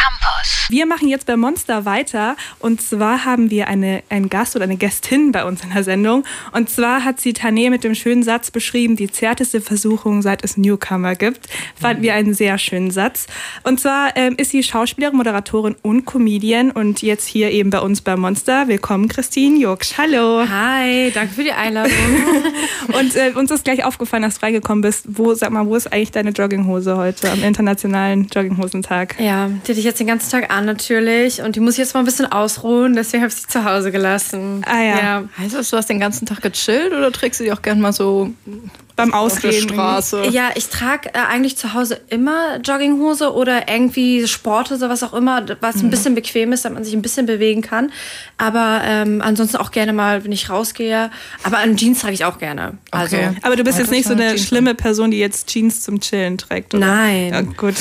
gran Campus. Wir machen jetzt bei Monster weiter und zwar haben wir eine, einen Gast oder eine Gästin bei uns in der Sendung und zwar hat sie Tané mit dem schönen Satz beschrieben, die zärteste Versuchung, seit es Newcomer gibt. Fanden wir einen sehr schönen Satz. Und zwar ähm, ist sie Schauspielerin, Moderatorin und Comedian und jetzt hier eben bei uns bei Monster. Willkommen Christine Jucksch. Hallo. Hi, danke für die Einladung. und äh, uns ist gleich aufgefallen, dass du freigekommen bist. Wo, sag mal, wo ist eigentlich deine Jogginghose heute am internationalen Jogginghosentag? Ja, die hatte ich jetzt den ganzen Tag an natürlich und die muss ich jetzt mal ein bisschen ausruhen, deswegen habe ich sie zu Hause gelassen. Ah ja. ja. Heißt das, du hast den ganzen Tag gechillt oder trägst du die auch gern mal so beim Ausgehen. Straße. Ja, ich trage äh, eigentlich zu Hause immer Jogginghose oder irgendwie Sporthose, was auch immer, was ein mhm. bisschen bequem ist, damit man sich ein bisschen bewegen kann. Aber ähm, ansonsten auch gerne mal, wenn ich rausgehe. Aber an Jeans trage ich auch gerne. Also, okay. Aber du bist jetzt nicht so eine Jeans schlimme Person, die jetzt Jeans zum Chillen trägt, oder? Nein. Ja, gut.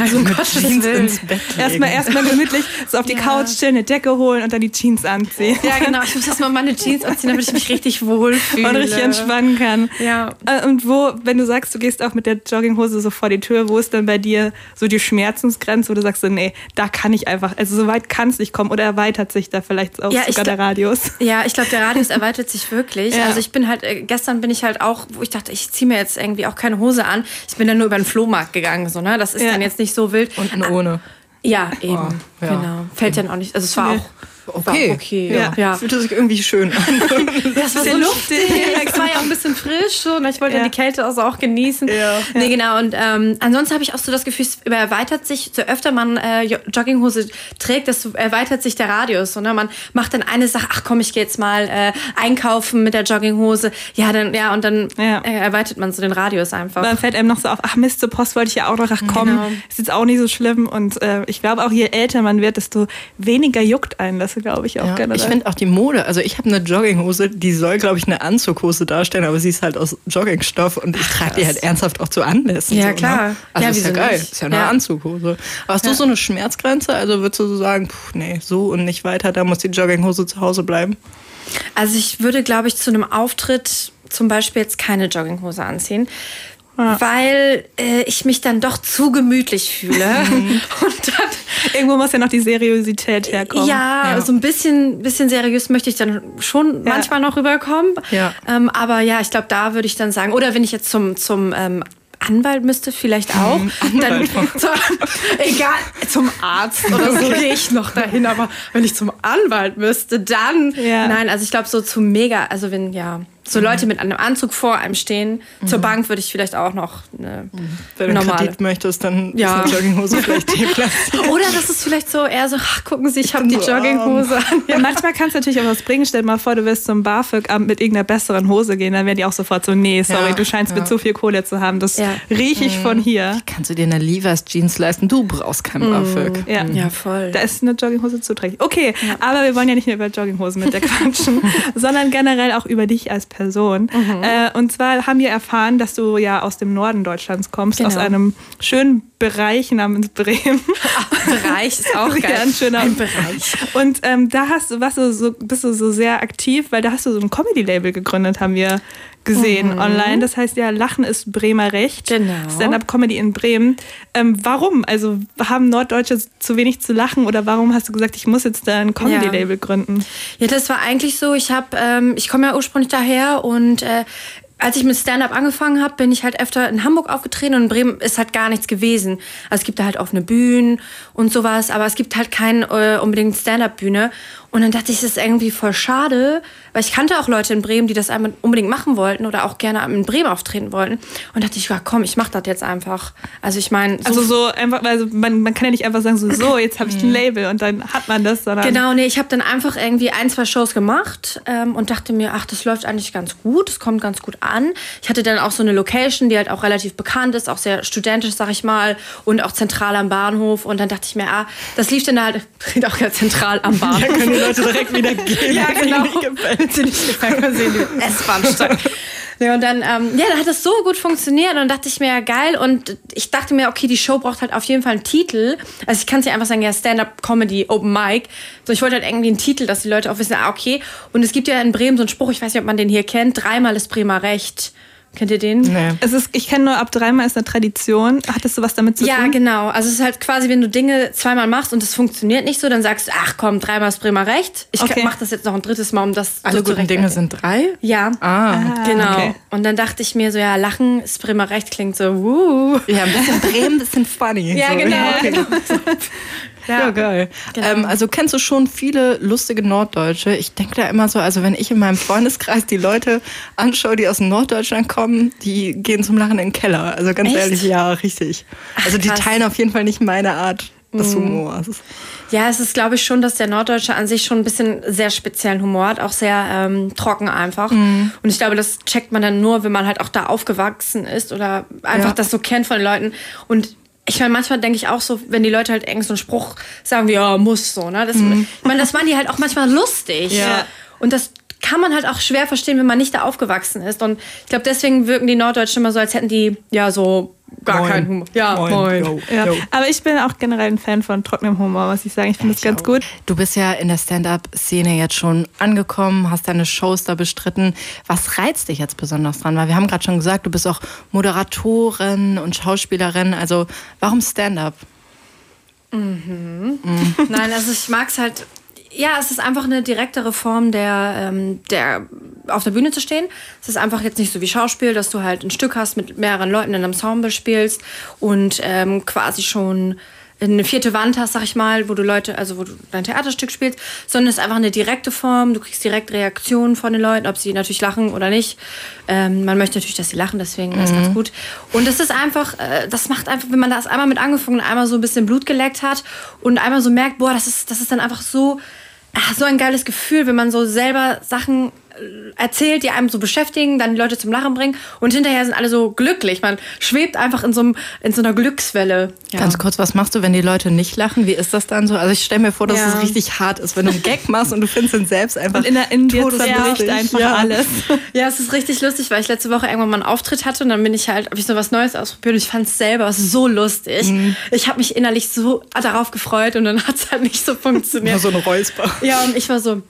Also mit Jeans ins Bett Erstmal, erstmal gemütlich so auf die ja. Couch chillen, eine Decke holen und dann die Jeans anziehen. Ja, genau. Ich muss erstmal meine Jeans anziehen, damit ich mich richtig wohlfühle. Und richtig entspannen kann. Ja. Äh, und wo, wenn du sagst, du gehst auch mit der Jogginghose so vor die Tür, wo ist denn bei dir so die Schmerzensgrenze, wo du sagst, so, nee, da kann ich einfach, also so weit kann es nicht kommen oder erweitert sich da vielleicht auch ja, sogar der Radius? Ja, ich glaube, der Radius erweitert sich wirklich. Ja. Also ich bin halt, äh, gestern bin ich halt auch, wo ich dachte, ich ziehe mir jetzt irgendwie auch keine Hose an. Ich bin dann nur über den Flohmarkt gegangen, so, ne? Das ist ja. dann jetzt nicht so wild. Und ohne. Ja, eben. Oh, ja. Genau. Fällt dann auch nicht. Also es war nee. auch Okay. okay. Ja. ja. Fühlte sich irgendwie schön an. das war so luftig. es war ja auch ein bisschen frisch und ich wollte ja. die Kälte also auch genießen. Ja. Nee, genau. Und ähm, ansonsten habe ich auch so das Gefühl, es erweitert sich, so öfter man äh, Jogginghose trägt, desto erweitert sich der Radius. Und, ne? Man macht dann eine Sache, ach komm, ich gehe jetzt mal äh, einkaufen mit der Jogginghose. Ja, dann, ja, und dann ja. Äh, erweitert man so den Radius einfach. Dann fällt einem noch so auf, ach Mist, zur Post wollte ich ja auch noch, ach komm, genau. ist jetzt auch nicht so schlimm. Und äh, ich glaube auch, je älter man wird, desto weniger juckt einen das glaube ich auch ja, generell. Ich finde auch die Mode, also ich habe eine Jogginghose, die soll, glaube ich, eine Anzughose darstellen, aber sie ist halt aus Joggingstoff und ich trage die halt ernsthaft auch zu Anlässen. Ja, so, klar. Ne? Also ja, ist ja geil. Nicht? Ist ja eine ja. Anzughose. Aber hast du so eine Schmerzgrenze? Also würdest du so sagen, pff, nee, so und nicht weiter, da muss die Jogginghose zu Hause bleiben? Also ich würde, glaube ich, zu einem Auftritt zum Beispiel jetzt keine Jogginghose anziehen. Ja. Weil äh, ich mich dann doch zu gemütlich fühle. und dann, Irgendwo muss ja noch die Seriosität herkommen. Ja, ja. so ein bisschen, bisschen seriös möchte ich dann schon ja. manchmal noch rüberkommen. Ja. Ähm, aber ja, ich glaube, da würde ich dann sagen, oder wenn ich jetzt zum, zum ähm, Anwalt müsste vielleicht auch. Mhm, dann, zu, egal, zum Arzt oder so gehe ich noch dahin. Aber wenn ich zum Anwalt müsste, dann. Ja. Nein, also ich glaube so zu mega, also wenn, ja so mhm. Leute mit einem Anzug vor einem stehen. Mhm. Zur Bank würde ich vielleicht auch noch eine mhm. Wenn du normale. Kredit möchtest, dann ja. ist eine Jogginghose vielleicht T-Platz. Oder das ist vielleicht so eher so, ach, gucken Sie, ich habe die Jogginghose an. Ja. Manchmal kannst du natürlich auch was bringen. Stell dir mal vor, du wirst zum BAföG-Amt mit irgendeiner besseren Hose gehen. Dann werden die auch sofort so, nee, sorry, ja. du scheinst mit zu viel Kohle zu haben. Das rieche ich von hier. Kannst du dir eine Levi's Jeans leisten? Du brauchst kein BAföG. Ja. ja, voll. Da ist eine Jogginghose zuträglich. Okay, aber wir wollen ja nicht nur über Jogginghosen mit der quatschen, sondern generell auch über dich als Person. Mhm. Äh, und zwar haben wir erfahren, dass du ja aus dem Norden Deutschlands kommst, genau. aus einem schönen Bereich namens Bremen. Bereich ist auch geil. Ja, ein schöner ein Bereich. Und ähm, da hast du, was du so, bist du so sehr aktiv, weil da hast du so ein Comedy-Label gegründet, haben wir gesehen mhm. online. Das heißt ja, Lachen ist Bremer Recht. Genau. Stand-up-Comedy in Bremen. Ähm, warum? Also haben Norddeutsche zu wenig zu lachen oder warum hast du gesagt, ich muss jetzt da ein Comedy-Label ja. gründen? Ja, das war eigentlich so. Ich habe, ähm, ich komme ja ursprünglich daher und äh, als ich mit Stand-up angefangen habe, bin ich halt öfter in Hamburg aufgetreten und in Bremen ist halt gar nichts gewesen. Also es gibt da halt offene Bühnen und sowas, aber es gibt halt keine äh, unbedingt Stand-up-Bühne. Und dann dachte ich, das ist irgendwie voll schade, weil ich kannte auch Leute in Bremen, die das einmal unbedingt machen wollten oder auch gerne in Bremen auftreten wollten. Und dachte ich, ja komm, ich mach das jetzt einfach. Also ich meine... So also so einfach, also man, man kann ja nicht einfach sagen, so, so jetzt habe ich ein mhm. Label und dann hat man das, sondern... Genau, nee, ich habe dann einfach irgendwie ein, zwei Shows gemacht ähm, und dachte mir, ach, das läuft eigentlich ganz gut, es kommt ganz gut an. Ich hatte dann auch so eine Location, die halt auch relativ bekannt ist, auch sehr studentisch, sag ich mal, und auch zentral am Bahnhof. Und dann dachte ich mir, ah, das lief dann halt auch ganz zentral am Bahnhof. Leute direkt wieder gehen. ja, genau. Wenn sie nicht gefällt, dann sehen die S-Bahn steigen. Ja, und dann, ähm, ja, dann hat das so gut funktioniert und dann dachte ich mir, ja, geil. Und ich dachte mir, okay, die Show braucht halt auf jeden Fall einen Titel. Also ich kann es ja einfach sagen, ja, Stand-Up-Comedy, Open Mic. So, ich wollte halt irgendwie einen Titel, dass die Leute auch wissen, ah, okay. Und es gibt ja in Bremen so einen Spruch, ich weiß nicht, ob man den hier kennt, dreimal ist Bremer Recht. Kennt ihr den? Nee. Es ist, ich kenne nur ab dreimal ist eine Tradition. Hattest du was damit zu ja, tun? Ja, genau. Also es ist halt quasi, wenn du Dinge zweimal machst und es funktioniert nicht so, dann sagst du, ach komm, dreimal ist Bremer recht. Ich okay. mache das jetzt noch ein drittes Mal, um das Alle so guten Dinge sind drei? Ja. Ah, ah genau. Okay. Und dann dachte ich mir so, ja, Lachen ist Bremer recht klingt so, wuh. Ja, ein bisschen Bremen, ein bisschen funny. ja, so. genau. Ja, genau. Ja, ja geil. Genau. Ähm, also kennst du schon viele lustige Norddeutsche? Ich denke da immer so, also wenn ich in meinem Freundeskreis die Leute anschaue, die aus Norddeutschland kommen, die gehen zum Lachen in den Keller. Also ganz Echt? ehrlich, ja, richtig. Also die teilen auf jeden Fall nicht meine Art des mhm. Humors. Ja, es ist, glaube ich, schon, dass der Norddeutsche an sich schon ein bisschen sehr speziellen Humor hat, auch sehr ähm, trocken einfach. Mhm. Und ich glaube, das checkt man dann nur, wenn man halt auch da aufgewachsen ist oder einfach ja. das so kennt von den Leuten. Und ich meine, manchmal denke ich auch so, wenn die Leute halt irgend so einen Spruch sagen wie, ja, muss so, ne? Das, mhm. Ich meine, das waren die halt auch manchmal lustig. Ja. Und das kann man halt auch schwer verstehen, wenn man nicht da aufgewachsen ist. Und ich glaube, deswegen wirken die Norddeutschen immer so, als hätten die ja so gar moin. keinen Humor. Ja, moin. moin. Yo, ja. Yo. Aber ich bin auch generell ein Fan von trockenem Humor, muss ich sagen. Ich finde das ganz auch. gut. Du bist ja in der Stand-up-Szene jetzt schon angekommen, hast deine Shows da bestritten. Was reizt dich jetzt besonders dran? Weil wir haben gerade schon gesagt, du bist auch Moderatorin und Schauspielerin. Also warum Stand-up? Mhm. Mhm. Nein, also ich mag es halt ja, es ist einfach eine direktere Form der, ähm, der auf der Bühne zu stehen. Es ist einfach jetzt nicht so wie Schauspiel, dass du halt ein Stück hast mit mehreren Leuten in einem Ensemble spielst und ähm, quasi schon eine vierte Wand hast, sag ich mal, wo du Leute, also wo du dein Theaterstück spielst, sondern es ist einfach eine direkte Form. Du kriegst direkt Reaktionen von den Leuten, ob sie natürlich lachen oder nicht. Ähm, man möchte natürlich, dass sie lachen, deswegen mhm. ist ganz gut. Und es ist einfach, äh, das macht einfach, wenn man das einmal mit angefangen, einmal so ein bisschen Blut geleckt hat und einmal so merkt, boah, das ist, das ist dann einfach so, ach, so ein geiles Gefühl, wenn man so selber Sachen erzählt, die einem so beschäftigen, dann die Leute zum Lachen bringen und hinterher sind alle so glücklich. Man schwebt einfach in so, einem, in so einer Glückswelle. Ja. Ganz kurz, was machst du, wenn die Leute nicht lachen? Wie ist das dann so? Also ich stelle mir vor, dass ja. es richtig hart ist, wenn du einen Gag machst und du findest ihn selbst einfach und in, der, in dir zerbricht einfach ja. alles. Ja, es ist richtig lustig, weil ich letzte Woche irgendwann mal einen Auftritt hatte und dann bin ich halt, habe ich so was Neues ausprobiert und ich fand es selber so lustig. Mhm. Ich habe mich innerlich so darauf gefreut und dann hat es halt nicht so funktioniert. Nur so ein Räusper. Ja, und ich war so,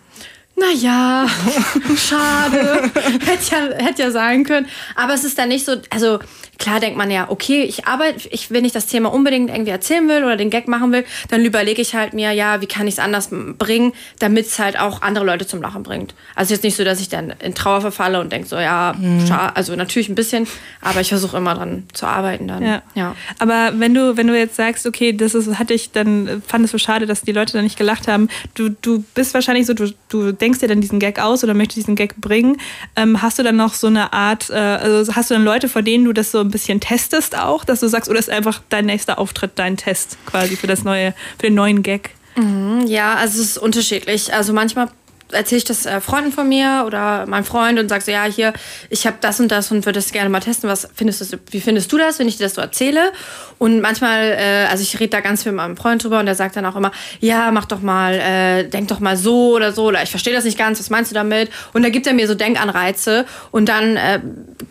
naja, schade. hätte, ja, hätte ja sein können. Aber es ist dann nicht so, also klar denkt man ja, okay, ich arbeite, ich, wenn ich das Thema unbedingt irgendwie erzählen will oder den Gag machen will, dann überlege ich halt mir, ja, wie kann ich es anders bringen, damit es halt auch andere Leute zum Lachen bringt. Also jetzt nicht so, dass ich dann in Trauer verfalle und denke so, ja, mhm. also natürlich ein bisschen, aber ich versuche immer dran zu arbeiten dann. Ja. ja. Aber wenn du, wenn du jetzt sagst, okay, das ist, hatte ich, dann fand es so schade, dass die Leute da nicht gelacht haben, du, du bist wahrscheinlich so, du, du denkst dir dann diesen Gag aus oder möchtest diesen Gag bringen. Ähm, hast du dann noch so eine Art, äh, also hast du dann Leute, vor denen du das so ein bisschen testest auch, dass du sagst, oder ist einfach dein nächster Auftritt dein Test quasi für das neue, für den neuen Gag? Mhm, ja, also es ist unterschiedlich. Also manchmal erzähle ich das äh, Freunden von mir oder meinem Freund und sage so, ja, hier, ich habe das und das und würde das gerne mal testen. Was findest du, wie findest du das, wenn ich dir das so erzähle? Und manchmal, äh, also ich rede da ganz viel mit meinem Freund drüber und der sagt dann auch immer, ja, mach doch mal, äh, denk doch mal so oder so oder ich verstehe das nicht ganz, was meinst du damit? Und da gibt er mir so Denkanreize und dann äh,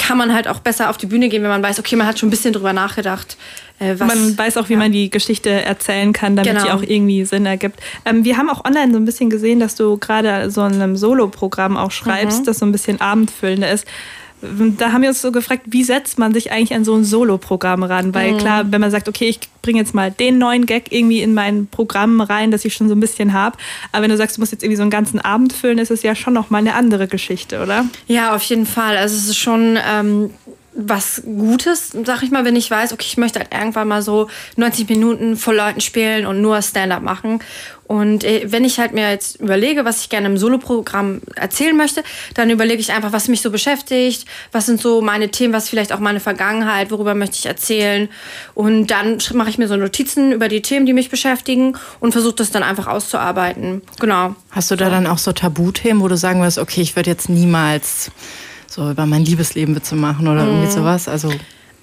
kann man halt auch besser auf die Bühne gehen, wenn man weiß, okay, man hat schon ein bisschen drüber nachgedacht, äh, was, man weiß auch, wie ja. man die Geschichte erzählen kann, damit genau. die auch irgendwie Sinn ergibt. Ähm, wir haben auch online so ein bisschen gesehen, dass du gerade so in einem Solo-Programm auch schreibst, mhm. das so ein bisschen abendfüllender ist. Da haben wir uns so gefragt, wie setzt man sich eigentlich an so ein Solo-Programm ran? Weil mhm. klar, wenn man sagt, okay, ich bringe jetzt mal den neuen Gag irgendwie in mein Programm rein, das ich schon so ein bisschen habe. Aber wenn du sagst, du musst jetzt irgendwie so einen ganzen Abend füllen, ist es ja schon nochmal eine andere Geschichte, oder? Ja, auf jeden Fall. Also es ist schon ähm, was Gutes, sag ich mal, wenn ich weiß, okay, ich möchte halt irgendwann mal so 90 Minuten vor Leuten spielen und nur Stand-up machen. Und äh, wenn ich halt mir jetzt überlege, was ich gerne im Soloprogramm erzählen möchte, dann überlege ich einfach, was mich so beschäftigt, was sind so meine Themen, was vielleicht auch meine Vergangenheit, worüber möchte ich erzählen. Und dann mache ich mir so Notizen über die Themen, die mich beschäftigen und versuche das dann einfach auszuarbeiten. Genau. Hast du da dann auch so Tabuthemen, wo du sagen wirst, okay, ich würde jetzt niemals so über mein Liebesleben Witze machen oder mhm. irgendwie sowas? Also,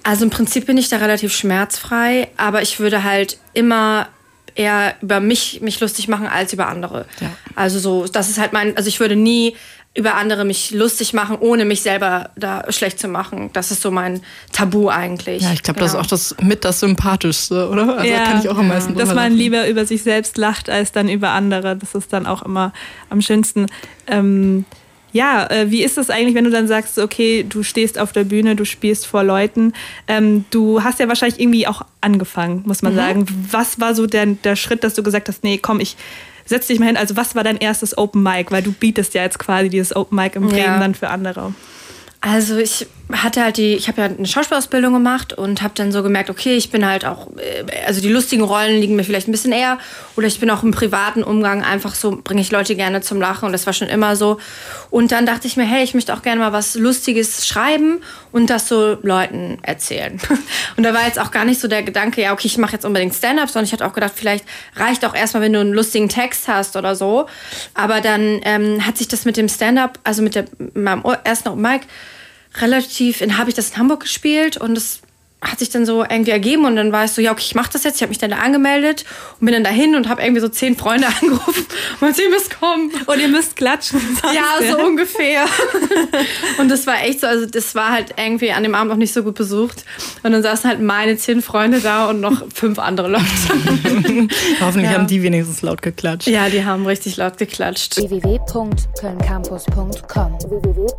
also im Prinzip bin ich da relativ schmerzfrei, aber ich würde halt immer eher über mich mich lustig machen als über andere. Ja. Also so, das ist halt mein, also ich würde nie über andere mich lustig machen, ohne mich selber da schlecht zu machen. Das ist so mein Tabu eigentlich. Ja, ich glaube, genau. das ist auch das mit das Sympathischste, oder? Also ja, kann ich auch am meisten Dass man lieber über sich selbst lacht, als dann über andere. Das ist dann auch immer am schönsten. Ähm, ja, äh, wie ist das eigentlich, wenn du dann sagst, okay, du stehst auf der Bühne, du spielst vor Leuten. Ähm, du hast ja wahrscheinlich irgendwie auch angefangen, muss man mhm. sagen. Was war so der, der Schritt, dass du gesagt hast, nee, komm, ich setz dich mal hin. Also was war dein erstes Open Mic? Weil du bietest ja jetzt quasi dieses Open Mic im Bremen ja. dann für andere. Also ich hatte halt die, ich habe ja eine Schauspielausbildung gemacht und habe dann so gemerkt, okay, ich bin halt auch, äh, also die lustigen Rollen liegen mir vielleicht ein bisschen eher oder ich bin auch im privaten Umgang einfach so, bringe ich Leute gerne zum Lachen und das war schon immer so. Und dann dachte ich mir, hey, ich möchte auch gerne mal was Lustiges schreiben und das so Leuten erzählen. Und da war jetzt auch gar nicht so der Gedanke, ja, okay, ich mache jetzt unbedingt Stand-up, sondern ich hatte auch gedacht, vielleicht reicht auch erstmal, wenn du einen lustigen Text hast oder so. Aber dann ähm, hat sich das mit dem Stand-up, also mit, der, meinem ersten Mic, relativ, habe ich das in Hamburg gespielt und es hat sich dann so irgendwie ergeben und dann war ich so, ja, okay, ich mache das jetzt. Ich habe mich dann da angemeldet und bin dann dahin und habe irgendwie so zehn Freunde angerufen und sie müsst kommen. Und ihr müsst klatschen. Ja, so ungefähr. und das war echt so, also das war halt irgendwie an dem Abend auch nicht so gut besucht. Und dann saßen halt meine zehn Freunde da und noch fünf andere Leute. Hoffentlich ja. haben die wenigstens laut geklatscht. Ja, die haben richtig laut geklatscht. www.kölncampus.com www